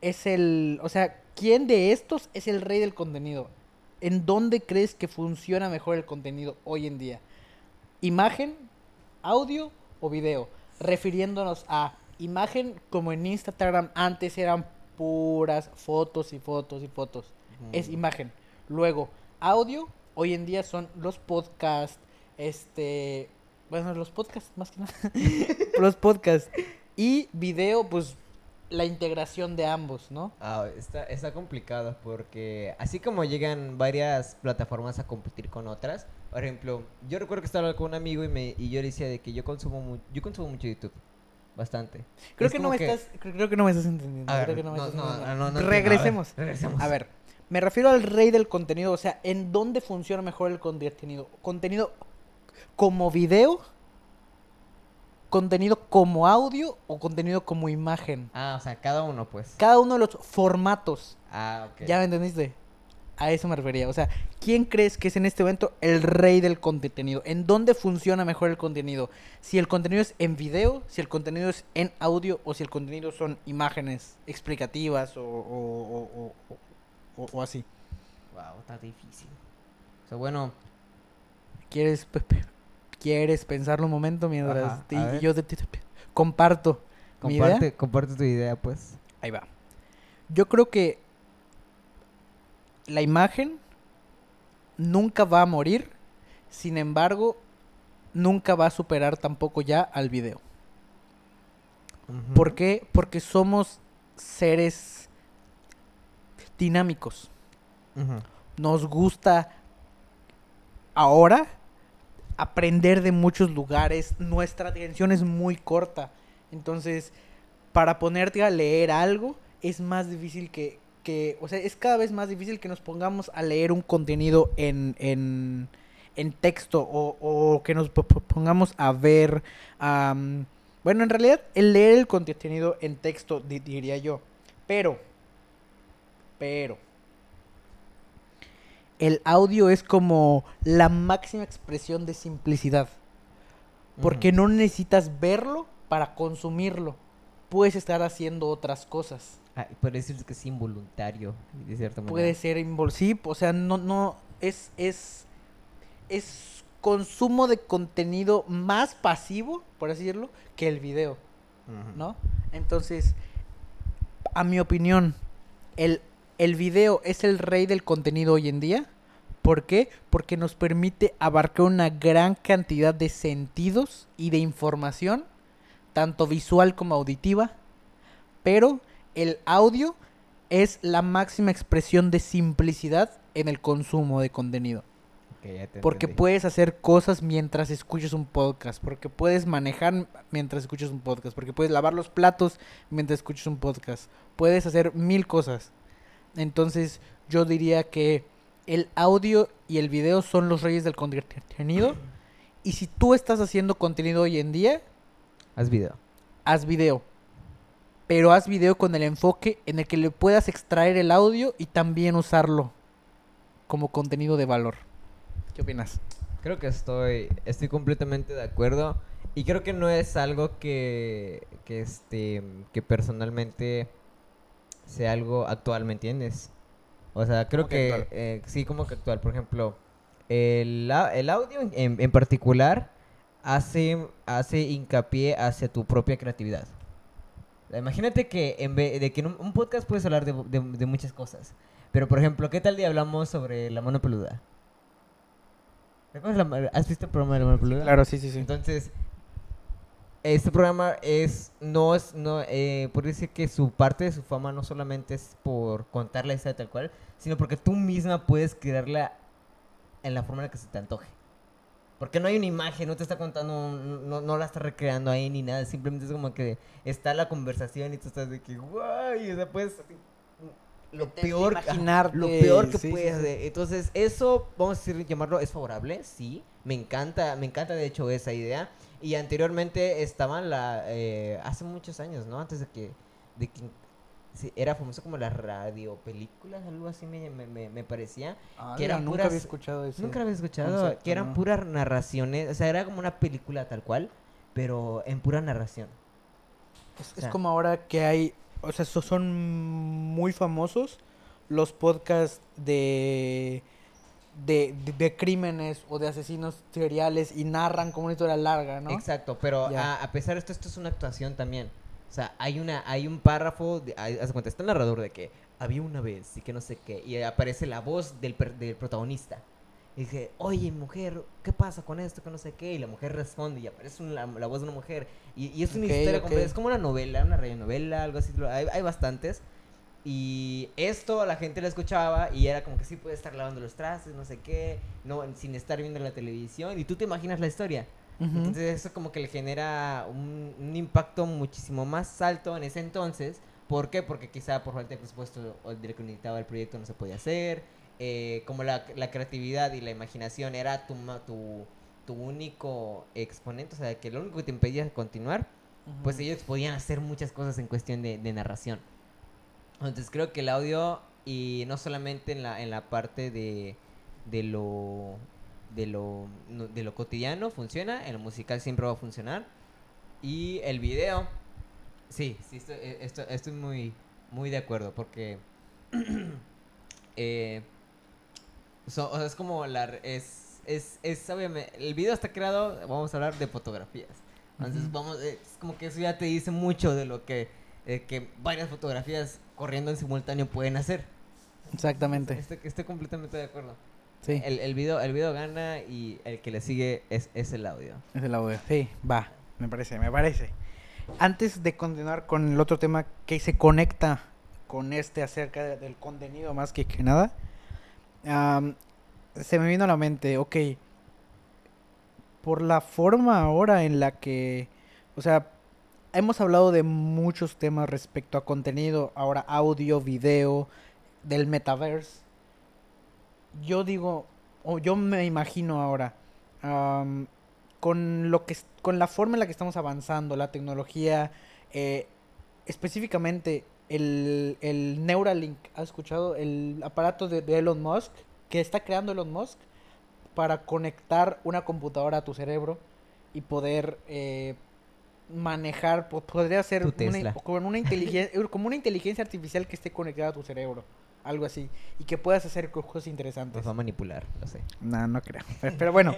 es el, o sea, quién de estos es el rey del contenido. ¿En dónde crees que funciona mejor el contenido hoy en día? ¿Imagen, audio o video? Refiriéndonos a imagen como en Instagram antes eran puras fotos y fotos y fotos. Es imagen. Luego, audio, hoy en día son los podcasts, este, bueno, los podcasts más que nada, los podcasts. Y video, pues, la integración de ambos, ¿no? Ah, está, está complicado porque así como llegan varias plataformas a competir con otras, por ejemplo, yo recuerdo que estaba con un amigo y, me, y yo le decía de que yo consumo, yo consumo mucho YouTube, bastante. Creo Es que no me que- estás, creo, creo que no me estás entendiendo. A ver, que no me no, estás entendiendo. no, no entiendo. A ver, regresemos. regresemos. A ver, me refiero al rey del contenido, o sea, ¿en dónde funciona mejor el contenido? ¿Contenido como video? ¿Contenido como audio o contenido como imagen? Ah, o sea, cada uno pues. Cada uno de los formatos. Ah, ok. ¿Ya me entendiste? A eso me refería. O sea, ¿quién crees que es en este momento el rey del contenido? ¿En dónde funciona mejor el contenido? Si el contenido es en video, si el contenido es en audio o si el contenido son imágenes explicativas o, o- o- o- así. Wow, está difícil. O sea, bueno, ¿Quieres, ¿quieres pensarlo un momento mientras Ajá, te- yo te- te- te- comparto mi idea? comparte, comparte tu idea pues. Ahí va. Yo creo que la imagen nunca va a morir, sin embargo, nunca va a superar tampoco ya al video. ¿Por qué? Porque somos seres dinámicos. Nos gusta ahora aprender de muchos lugares. Nuestra atención es muy corta. Entonces, para ponerte a leer algo, es más difícil que, que- o sea, es cada vez más difícil que nos pongamos a leer un contenido en, en, en texto o, o que nos po- po- pongamos a ver, bueno, en realidad, el leer el contenido en texto, di- diría yo, pero, pero, el audio es como la máxima expresión de simplicidad. Porque no necesitas verlo para consumirlo. Puedes estar haciendo otras cosas. Ah, decirse que es involuntario, de cierta manera. Puede ser invol sí, o sea, no, no, es, es, es consumo de contenido más pasivo, por así decirlo, que el video. ¿no? Entonces, a mi opinión, el, el video es el rey del contenido hoy en día. ¿Por qué? Porque nos permite abarcar una gran cantidad de sentidos y de información, tanto visual como auditiva, pero el audio es la máxima expresión de simplicidad en el consumo de contenido. Porque entendí. puedes hacer cosas mientras escuchas un podcast, porque puedes manejar mientras escuchas un podcast, porque puedes lavar los platos mientras escuchas un podcast. Puedes hacer mil cosas. Entonces, yo diría que el audio y el video son los reyes del contenido. Y si tú estás haciendo contenido hoy en día, Haz video. haz video. Pero haz video con el enfoque en el que le puedas extraer el audio y también usarlo como contenido de valor. ¿Qué opinas? Creo que estoy, estoy completamente de acuerdo. Y creo que no es algo que, que, este, que personalmente sea algo actual, ¿me entiendes? O sea, creo ¿Cómo que eh, sí, como que actual. Por ejemplo, el, el audio en, en particular hace, hace hincapié hacia tu propia creatividad. Imagínate que en vez de que en un, un podcast puedes hablar de, de- de muchas cosas. Pero, por ejemplo, ¿qué tal día hablamos sobre la mano peluda? ¿Recuerdas la ¿Has visto el programa de la mano peluda? Claro, sí, sí, sí. Entonces, este programa es, no es, no, eh, por decir que su parte de su fama no solamente es por contar la historia tal cual, sino porque tú misma puedes crearla en la forma en la que se te antoje. Porque no hay una imagen, no te está contando, no, no la está recreando ahí ni nada, simplemente es como que está la conversación y tú estás de que, guay, o sea, puedes así, lo peor, imaginarte, lo peor que sí, puedes sí. Entonces, eso, vamos a decir, llamarlo, es favorable, sí. Me encanta, me encanta de hecho esa idea. Y anteriormente estaban la, eh, hace muchos años, ¿no? Antes de que, de que sí, era famoso como las radio películas, algo así me, me, me- me parecía. que eran nunca puras- había escuchado eso. Nunca había escuchado, concepto, que eran no. puras narraciones, o sea, era como una película tal cual, pero en pura narración. Es, O es como ahora que hay, o sea, so- son muy famosos los podcasts de, de, de, de crímenes o de asesinos seriales y narran como una historia larga, ¿no? Exacto, pero a pesar de esto, esto es una actuación también. O sea, hay una, hay un párrafo, de, hay- haz cuenta, está el narrador de que había una vez y que no sé qué, y aparece la voz del, del protagonista. Y dice, oye, mujer, ¿qué pasa con esto? Que no sé qué. Y la mujer responde y aparece un- la, la voz de una mujer. Y, y es una Ok, historia ok. completa, es como una novela, una radionovela, algo así. Hay, hay bastantes. Y esto la gente lo escuchaba y era como que sí puede estar lavando los trastes, no sé qué, no, sin estar viendo la televisión. Y tú te imaginas la historia. Entonces eso como que le genera un, un impacto muchísimo más alto en ese entonces. ¿Por qué? Porque quizá por falta de presupuesto o de lo que necesitaba el proyecto no se podía hacer. Eh, como la, la creatividad y la imaginación era tu, tu, tu único exponente, o sea, que lo único que te impedía continuar, pues ellos podían hacer muchas cosas en cuestión de, de narración. Entonces creo que el audio, y no solamente en la, en la parte de, de lo de lo de lo cotidiano funciona, en lo musical siempre va a funcionar. Y el video, sí, sí, estoy, eh, esto- estoy muy, muy de acuerdo, porque eh, so- o sea, es como la es, es, es obviamente, el video está creado, vamos a hablar de fotografías. Entonces vamos, eh, es como que eso ya te dice mucho de lo que, eh, que varias fotografías corriendo en simultáneo pueden hacer. Exactamente. Estoy, estoy completamente de acuerdo. Sí, El, el video, el video gana y el que le sigue es, es el audio. es el audio. Sí, va, me parece, me parece. Antes de continuar con el otro tema que se conecta con este acerca de- del contenido más que, que nada, se me vino a la mente, ok, por la forma ahora en la que, o sea, hemos hablado de muchos temas respecto a contenido, ahora audio, video, del metaverse. Yo digo, o yo me imagino ahora, con lo que con la forma en la que estamos avanzando, la tecnología, eh, específicamente el, el Neuralink, ¿has escuchado? El aparato de, de Elon Musk, que está creando Elon Musk para conectar una computadora a tu cerebro y poder eh, manejar, po- podría ser una, como una inteligencia, como una inteligencia artificial que esté conectada a tu cerebro, algo así, y que puedas hacer co- cosas interesantes. Nos va a manipular, lo sé. No, no creo. Pero, pero bueno,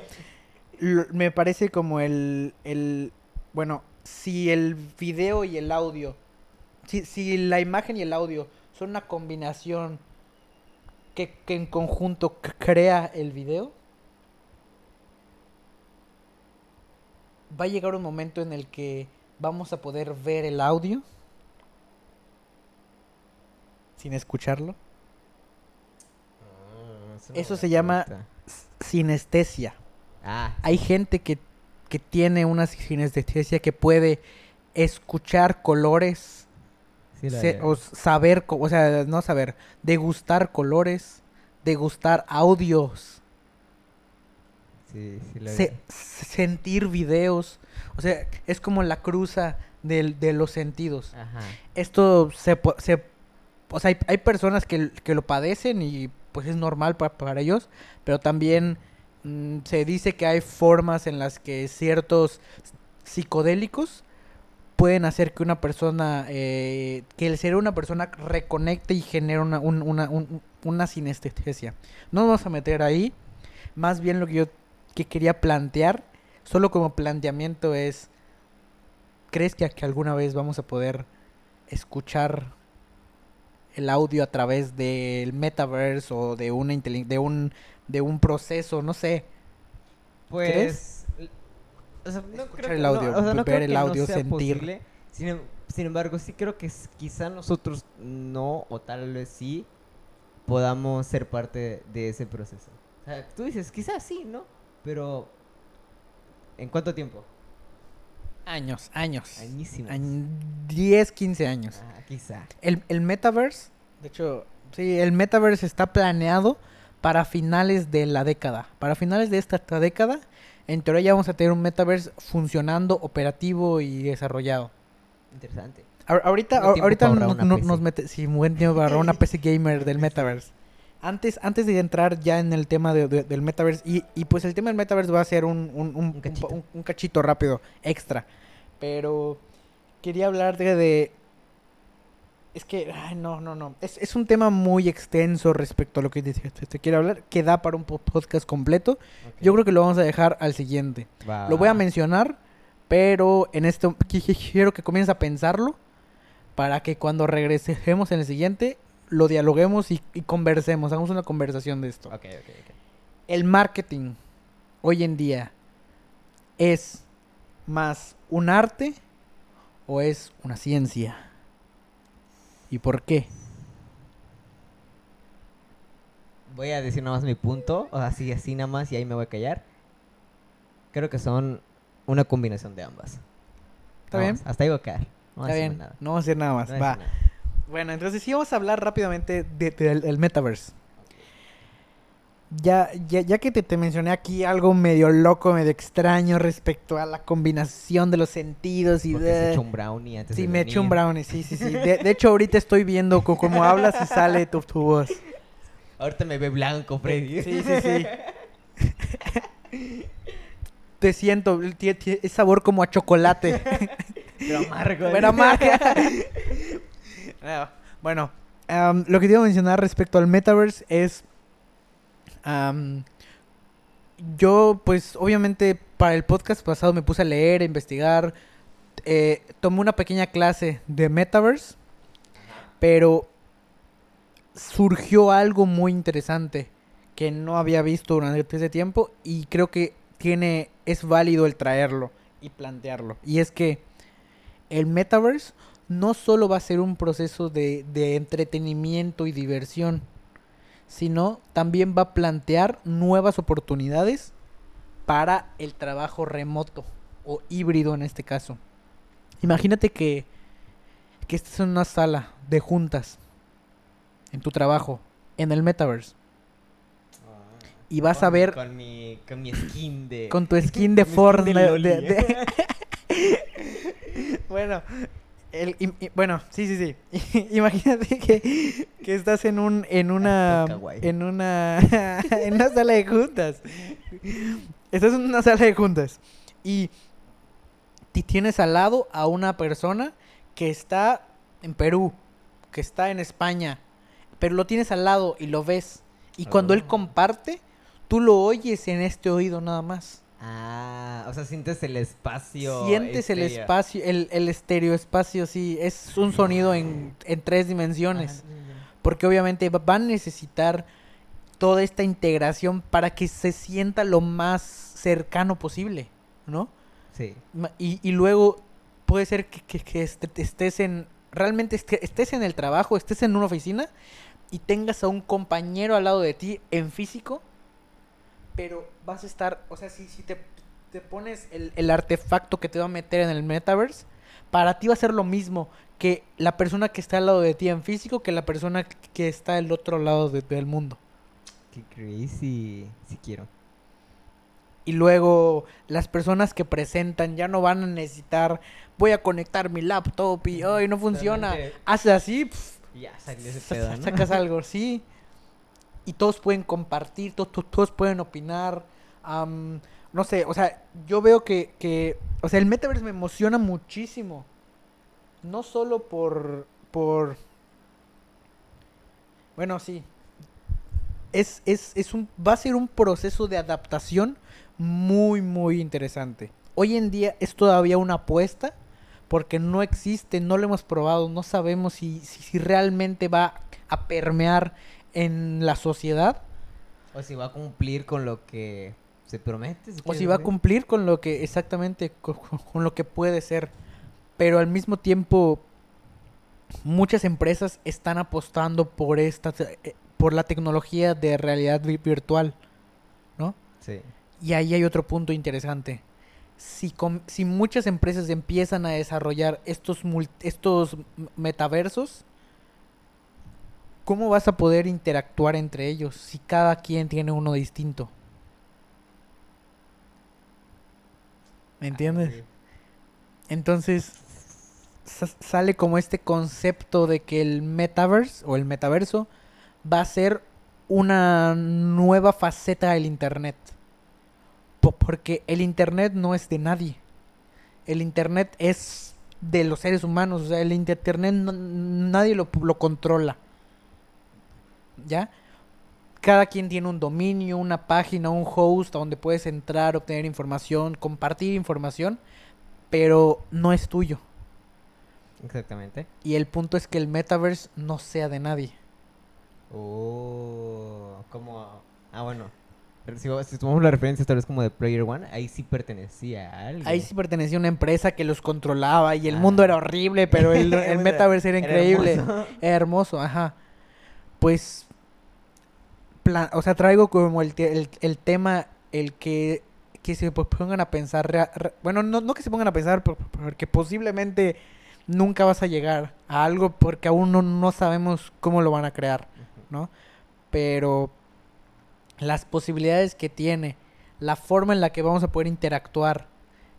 me parece como el, el... Bueno, si el video y el audio... Si, si la imagen y el audio son una combinación que, que en conjunto crea el video, va a llegar un momento en el que vamos a poder ver el audio sin escucharlo. Eso se llama- Sinestesia. Ah, hay gente que, que tiene una sinestesia que puede escuchar colores sí, la se- de- o saber, o sea, no saber, degustar colores, degustar audios, Sí, sí, se- vi. sentir videos. O sea, es como la cruza del- de los sentidos. Ajá. Esto se, se o sea, hay, hay personas que, que lo padecen y pues es normal pa- para ellos, pero también mm, se dice que hay formas en las que ciertos psicodélicos pueden hacer que una persona, eh, que el de una persona reconecte y genere una, un- una, un- una sinestesia. No nos vamos a meter ahí, más bien lo que yo que quería plantear, solo como planteamiento es, ¿crees que alguna vez vamos a poder escuchar el audio a través del metaverse o de una de un de un proceso, no sé. Pues. O sea, no creo que- el no, audio, o sea, no ver creo el que no audio, sea sentir. posible. Sin, em- sin embargo, sí creo que quizá nosotros no, o tal vez sí, podamos ser parte de ese proceso. O sea, tú dices, quizás sí, ¿no? Pero. ¿En cuánto tiempo? Años, años. Añísimos. Añ- 10, 15 años. Ah, quizá. El, el metaverse, de hecho, sí, el metaverse está planeado para finales de la década. Para finales de esta esta década, en teoría ya vamos a tener un metaverse funcionando, operativo y desarrollado. Interesante. Ahor- ahorita ahorita no- nos mete, sí, buen tiempo para una PC gamer del metaverse. Antes, antes de entrar ya en el tema de- de- del metaverse, y, y pues el tema del metaverse va a ser un, un, un- Un cachito. rápido, extra. Pero quería hablar de... de- es que, ay, no, no, no. Es, es un tema muy extenso respecto a lo que te, te- te quiero hablar, que da para un po- podcast completo. Yo creo que lo vamos a dejar al siguiente. Va, Lo voy a mencionar, pero en esto qui- qui- quiero que comiences a pensarlo para que cuando regresemos en el siguiente lo dialoguemos y, y conversemos, hagamos una conversación de esto. Ok, ok, ok. El marketing hoy en día es más un arte o es una ciencia. ¿Y por qué? Voy a decir nada más mi punto, o así, así nada más, y ahí me voy a callar. Creo que son una combinación de ambas. ¿Está bien? Hasta ahí voy a caer. No voy Está bien. nada. No vamos a decir nada más. No voy Va. nada. Bueno, entonces sí vamos a hablar rápidamente de- del del metaverse. Ya, ya, ya que te, te mencioné aquí algo medio loco, medio extraño respecto a la combinación de los sentidos y Porque de... se echó un brownie antes Sí, de me eché un brownie, sí, sí, sí. De, de hecho, ahorita estoy viendo cómo hablas y sale tu, tu voz. Ahorita me ve blanco, Freddy. Sí, sí, sí. Te siento, es sabor como a chocolate. Pero amargo. Pero amarga. Bueno, lo que te iba a mencionar respecto al metaverse es... yo, pues, obviamente, para el podcast pasado me puse a leer, a investigar. eh, tomé una pequeña clase de metaverse. Pero surgió algo muy interesante que no había visto durante ese tiempo y creo que tiene es válido el traerlo y plantearlo. Y es que el metaverse no solo va a ser un proceso de, de entretenimiento y diversión, sino también va a plantear nuevas oportunidades para el trabajo remoto o híbrido en este caso. Imagínate que, que estés en una sala de juntas en tu trabajo, en el metaverse, y vas a ver Con mi, con mi skin de. con tu skin de Fortnite. Loli. de- de- bueno, el, bueno, sí, sí, sí. Imagínate que, que estás en un, en una, en una, en una sala de juntas. Estás en una sala de juntas y ti- tienes al lado a una persona que está en Perú, que está en España, pero lo tienes al lado y lo ves. Y cuando él Oh. comparte, tú lo oyes en este oído nada más. Ah, o sea, sientes el espacio. Sientes el espacio, el, el estéreo espacio, sí, es un sonido en, en tres dimensiones. Porque obviamente va- van a necesitar toda esta integración para que se sienta lo más cercano posible, ¿no? Sí. Y, y luego puede ser que, que- que este- estés en, realmente este- estés en el trabajo, estés en una oficina y tengas a un compañero al lado de ti en físico, pero vas a estar, o sea, si, si te, te pones el, el artefacto que te va a meter en el metaverse, para ti va a ser lo mismo que la persona que está al lado de ti en físico que la persona que está al otro lado de- del mundo. Qué crazy. Sí quiero. Y luego las personas que presentan ya no van a necesitar, voy a conectar mi laptop y hoy no funciona. Haces así, pf, Y Ya salió ese sa- pedo, ¿no? sacas algo, sí. Y todos pueden compartir, to- to- todos pueden opinar. no sé, o sea, yo veo que, que, o sea, el metaverse me emociona muchísimo. No solo por, por, bueno, sí. Es, es, es un, va a ser un proceso de adaptación muy, muy interesante. Hoy en día es todavía una apuesta porque no existe, no lo hemos probado, no sabemos si, si realmente va a permear en la sociedad O si va a cumplir con lo que se promete. o si va a cumplir con lo que exactamente co- co- con, lo que puede ser. Pero al mismo tiempo muchas empresas están apostando por esta eh, por la tecnología de realidad vi- virtual, ¿no? Sí. Y ahí hay otro punto interesante. Si, com- si muchas empresas empiezan a desarrollar estos, estos metaversos, ¿cómo vas a poder interactuar entre ellos si cada quien tiene uno distinto? ¿Me entiendes? Sí. Entonces sa- sale como este concepto de que el metaverse o el metaverso va a ser una nueva faceta del internet. Po- porque el internet no es de nadie. El internet es de los seres humanos, o sea, el internet no- nadie lo, lo controla. ¿Ya? Cada quien tiene un dominio, una página, un host a donde puedes entrar, obtener información, compartir información, pero no es tuyo. Exactamente. Y el punto es que el metaverse no sea de nadie. Oh, como... Ah, bueno. Si, si tomamos la referencia tal vez como de Player One, ahí sí pertenecía a alguien. Ahí sí pertenecía a una empresa que los controlaba y el mundo Ah. era horrible, pero el, el metaverse era era increíble. hermoso. Era hermoso, ajá. Pues, o sea, traigo como el, el, el tema, el que, que se po- pongan a pensar, re- bueno, no, no que se pongan a pensar, por- porque posiblemente nunca vas a llegar a algo porque aún no, no sabemos cómo lo van a crear, ¿no? Pero las posibilidades que tiene, la forma en la que vamos a poder interactuar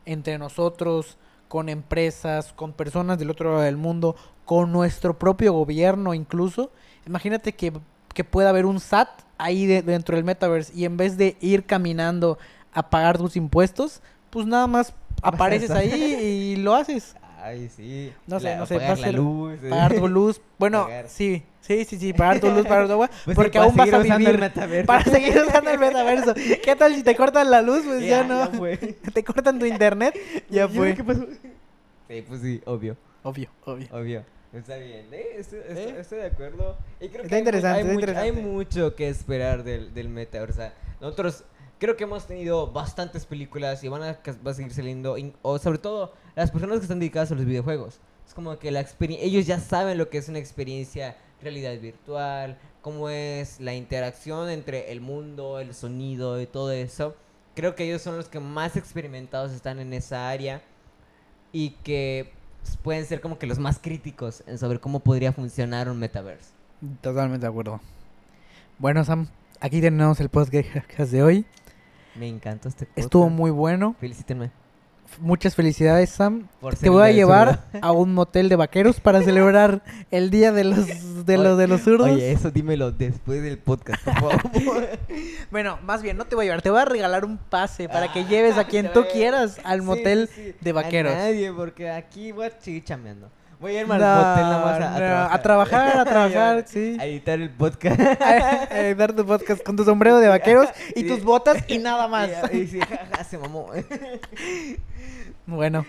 entre nosotros, con empresas, con personas del otro lado del mundo, con nuestro propio gobierno incluso. Imagínate que, que pueda haber un SAT ahí de- dentro del metaverse y en vez de ir caminando a pagar tus impuestos, pues nada más apareces ahí y lo haces. Ay, sí. No sé, La- no sé, a la luz. eh. Pagar tu luz. Bueno, Pagar. sí, sí, sí, sí, pagar tu luz, pagar tu agua, Pues porque aún vas a el vivir para seguir usando el metaverso. ¿Qué tal si te cortan la luz? Pues ya, no. fue. Te cortan tu internet, ya ¿Y ahora fue. ¿Qué pasó? Sí, pues sí, obvio, Obvio, obvio. obvio. Está bien, ¿eh? Estoy, estoy- ¿Eh? estoy de acuerdo. Y creo Está que hay interesante, hay, está mucho, hay interesante. mucho que esperar del, del metaverso. O sea, nosotros creo que hemos tenido bastantes películas y van a, va a seguir saliendo. o sobre todo, las personas que están dedicadas a los videojuegos. Es como que la experiencia, ellos ya saben lo que es una experiencia realidad virtual, cómo es la interacción entre el mundo, el sonido y todo eso. Creo que ellos son los que más experimentados están en esa área y que pueden ser como que los más críticos en sobre cómo podría funcionar un metaverse. Totalmente de acuerdo. Bueno, Sam, aquí tenemos el podcast de hoy. Me encantó este Estuvo podcast. muy bueno. Felicítenme. Muchas felicidades, Sam. por Te voy a llevar zurdo. a un motel de vaqueros para celebrar el día de los de los de los zurdos. Oye, eso dímelo después del podcast, por favor. Bueno, más bien no te voy a llevar, te voy a regalar un pase para que lleves a quien tú quieras al Sí, motel sí, sí. de vaqueros. A nadie, porque aquí voy a seguir chameando. Voy a irme No, al motel nada más a, no, a trabajar. a trabajar, a trabajar, sí. A editar el podcast. Eh, dar tu podcast con tu sombrero de vaqueros y Sí. tus botas y nada más. Y, y sí, jaja, se mamó. Bueno,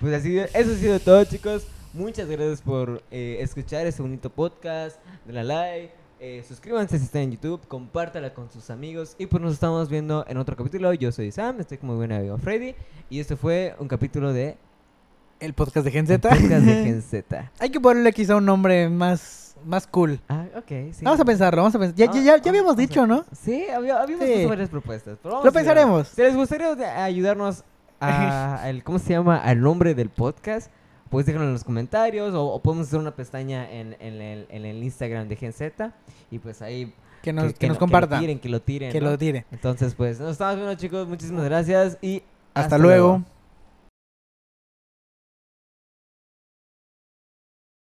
Pues así, eso ha sido todo, chicos. Muchas gracias por eh, escuchar este bonito podcast. Denle a like. eh, suscríbanse si están en YouTube. Compártala con sus amigos. Y pues nos estamos viendo en otro capítulo. Yo soy Sam. Estoy como buen amigo Freddy. Y este fue un capítulo de el podcast de Gen el Z. podcast de Gen Z. Hay que ponerle quizá un nombre más, más cool. Ah, ok. Sí. Vamos a pensarlo, vamos a pensar. Ya, ya, ya, ya habíamos dicho, ¿no? Sí, había, habíamos Sí. puesto varias propuestas. pero vamos Lo pensaremos. Si les gustaría de- ayudarnos a el, ¿cómo se llama? Al nombre del podcast, pues déjenlo en los comentarios o, o podemos hacer una pestaña en, en el, en el Instagram de Gen Z y pues ahí Que nos, que, que nos lo- comparta. Que lo tiren, que lo tiren. Que ¿no? lo tire. Entonces, pues nos estamos viendo chicos, muchísimas gracias y Hasta, luego.